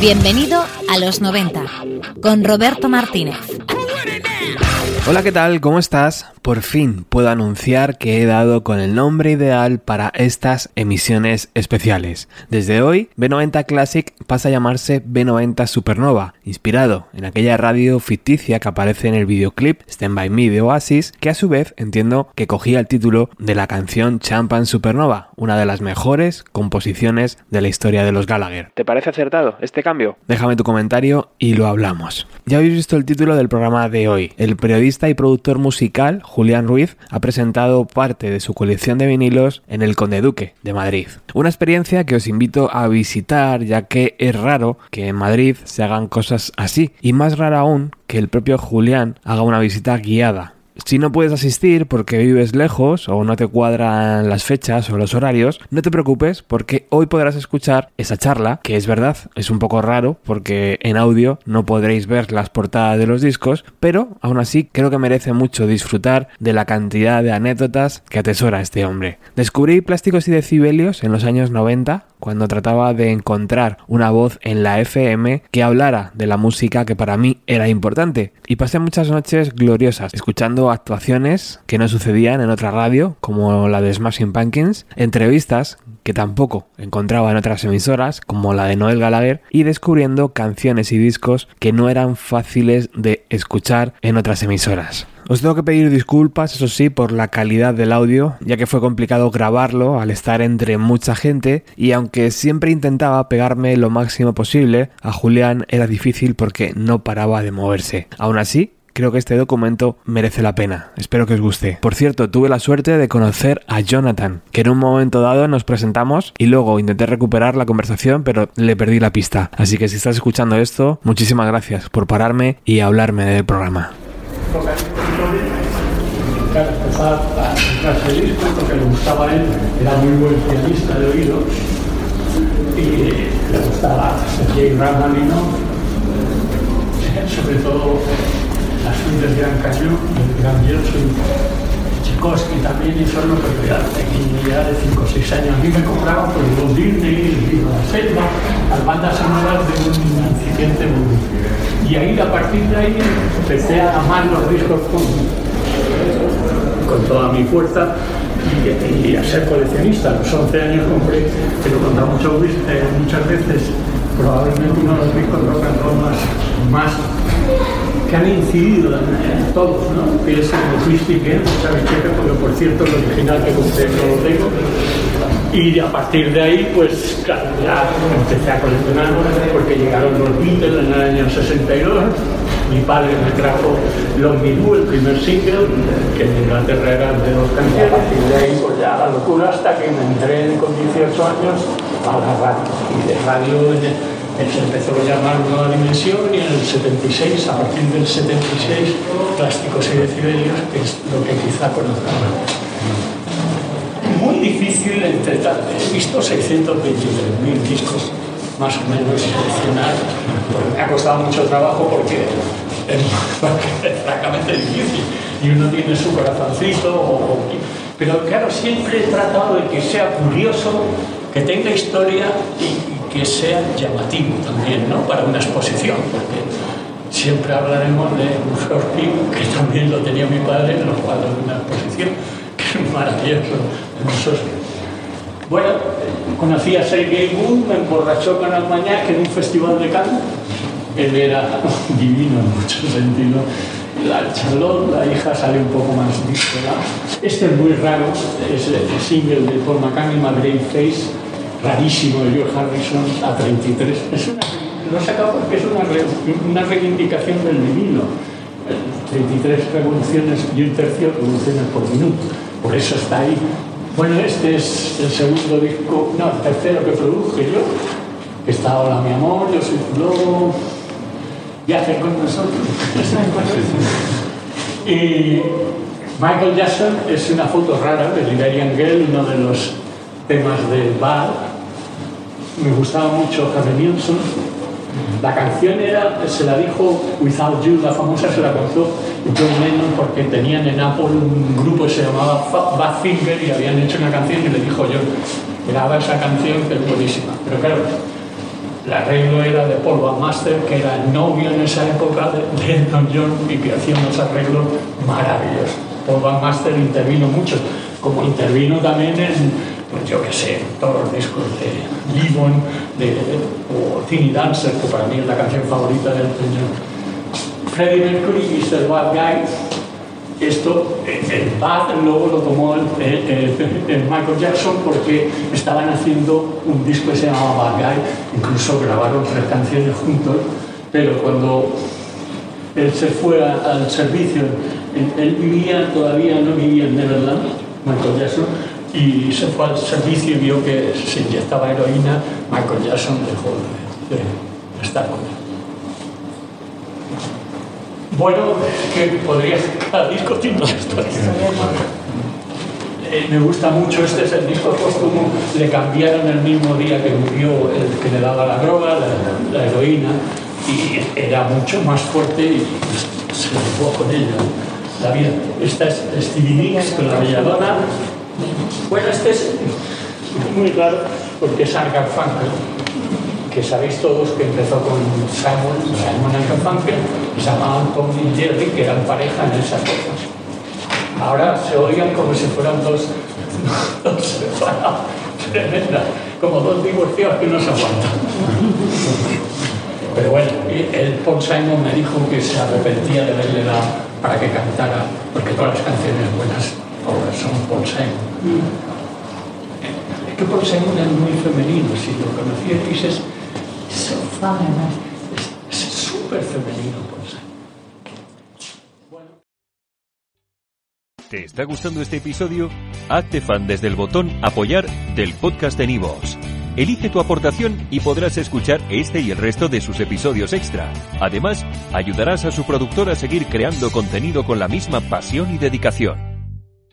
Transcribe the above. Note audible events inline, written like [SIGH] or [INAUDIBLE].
Bienvenido a los 90 con Roberto Martínez. Hola, ¿qué tal? ¿Cómo estás? Por fin puedo anunciar que he dado con el nombre ideal para estas emisiones especiales. Desde hoy, B90 Classic pasa a llamarse B90 Supernova, inspirado en aquella radio ficticia que aparece en el videoclip Stand By Me de Oasis, que a su vez entiendo que cogía el título de la canción Champagne Supernova, una de las mejores composiciones de la historia de los Gallagher. ¿Te parece acertado este cambio? Déjame tu comentario y lo hablamos. Ya habéis visto el título del programa de hoy. El periodista y productor musical Julián Ruiz ha presentado parte de su colección de vinilos en el Conde Duque de Madrid. Una experiencia que os invito a visitar ya que es raro que en Madrid se hagan cosas así y más raro aún que el propio Julián haga una visita guiada. Si no puedes asistir porque vives lejos o no te cuadran las fechas o los horarios, no te preocupes porque hoy podrás escuchar esa charla, que es verdad, es un poco raro porque en audio no podréis ver las portadas de los discos, pero aún así creo que merece mucho disfrutar de la cantidad de anécdotas que atesora este hombre. Descubrí Plásticos y Decibelios en los años 90 cuando trataba de encontrar una voz en la FM que hablara de la música que para mí era importante. Y pasé muchas noches gloriosas escuchando actuaciones que no sucedían en otra radio, como la de Smashing Pumpkins, entrevistas que tampoco encontraba en otras emisoras, como la de Noel Gallagher, y descubriendo canciones y discos que no eran fáciles de escuchar en otras emisoras. Os tengo que pedir disculpas, eso sí, por la calidad del audio, ya que fue complicado grabarlo al estar entre mucha gente y aunque siempre intentaba pegarme lo máximo posible, a Julián era difícil porque no paraba de moverse. Aún así, creo que este documento merece la pena. Espero que os guste. Por cierto, tuve la suerte de conocer a Jonathan, que en un momento dado nos presentamos y luego intenté recuperar la conversación, pero le perdí la pista. Así que si estás escuchando esto, muchísimas gracias por pararme y hablarme del programa. Y le gustaba sobre todo las suites de Gran Cañón, el Gran Bierzo Tchaikovsky también y solo pero ya ya de 5 o 6 años. A mí me compraban por el Walt Disney, el libro de la selva, las bandas sonoras de un incipiente mundo. Y ahí, a partir de ahí, empecé a amar los discos con, con toda mi fuerza y, y, a ser coleccionista. A los 11 años compré, pero contado mucho, eh, muchas veces, probablemente uno de los discos rock and más que han incidido en todos, ¿no? que es el Twisty Game, porque por cierto el original que compré no lo tengo. Y a partir de ahí, pues claro, ya empecé a coleccionar porque llegaron los Beatles en el año 62 mi padre me trajo Long Me el primer single, que en Inglaterra eran de dos canciones, y de ahí pues ya la locura hasta que me entré con 18 años a la radio. Y de radio se empezó a llamar Nueva Dimensión y en el 76, a partir del 76, Plásticos y Decibelios, que es lo que quizá conozcan. Muy difícil entre he visto 623.000 discos más o menos seleccionar. Me ha costado mucho trabajo porque es, [LAUGHS] francamente difícil y uno tiene su corazoncito. pero claro, siempre he tratado de que sea curioso, que tenga historia y, que sea llamativo también, ¿no? Para una exposición, porque siempre hablaremos de un que también lo tenía mi padre en los cuadros de una exposición, [LAUGHS] que es maravilloso. Bueno, conocí a Sergei Moon, me emborrachó con Almañac en un festival de canto. Él era [LAUGHS] divino en muchos sentidos. La Charlotte, la hija, sale un poco más disparada. Este es muy raro, es el single de Paul McCartney, My Face, rarísimo de George Harrison a 33. Es una, lo he sacado porque es una, una reivindicación del vinilo. 33 revoluciones y un tercio revoluciones por minuto. Por eso está ahí. Bueno, este es el segundo disco, no, el tercero que produje yo. Está Hola mi amor, yo soy tu lobo, viaje con nosotros. y Michael Jackson es una foto rara de Liberian Girl, uno de los temas del bar. Me gustaba mucho Harry Nilsson. La canción era, se la dijo Without You, la famosa se la contó John Lennon porque tenían en Apple un grupo que se llamaba Badfinger y habían hecho una canción y le dijo yo, graba esa canción que es buenísima. Pero claro, El arreglo era de Paul Van Master, que era el novio en esa época de, de Elton John y que hacía unos arreglos maravillosos. Paul Van Master intervino mucho, como intervino también en, pues yo qué sé, todos los discos de Livon de, o Teeny Dancer, que para mí es la canción favorita de Elton John. Freddie Mercury The Bad Guy esto, el Bad luego lo tomó el, el, el, Michael Jackson porque estaban haciendo un disco que se llamaba Bad Guy, incluso grabaron tres canciones juntos, pero cuando él se fue a, al servicio, él, él, vivía todavía, no vivía en Neverland, Michael Jackson, y se fue al servicio y vio que se inyectaba heroína, Michael Jackson dejó de, de estar con él. Bueno, que podría cada disco tiene una historia. Eh, me gusta mucho, este es el disco póstumo, le cambiaron el mismo día que murió el que le daba la droga, la, heroína, y era mucho más fuerte y se le fue con ella la vida. Esta es Stevie Nicks con la Belladonna. Bueno, este es muy raro porque es Argar Funkel que sabéis todos que empezó con Simon, Simon and Garfunkel, y se llamaban Tom y Jerry, que eran pareja en esas cosas. Ahora se oigan como si fueran dos, [LAUGHS] dos tremenda, como dos divorciados que no se aguantan. Pero bueno, el Paul Simon me dijo que se arrepentía de haberle dado para que cantara, porque todas las canciones buenas son Paul Simon. Es que Paul Simon es muy femenino, si lo conocierais es es súper femenino. Bueno. ¿Te está gustando este episodio? Hazte fan desde el botón Apoyar del podcast de Nivos. Elige tu aportación y podrás escuchar este y el resto de sus episodios extra. Además, ayudarás a su productor a seguir creando contenido con la misma pasión y dedicación.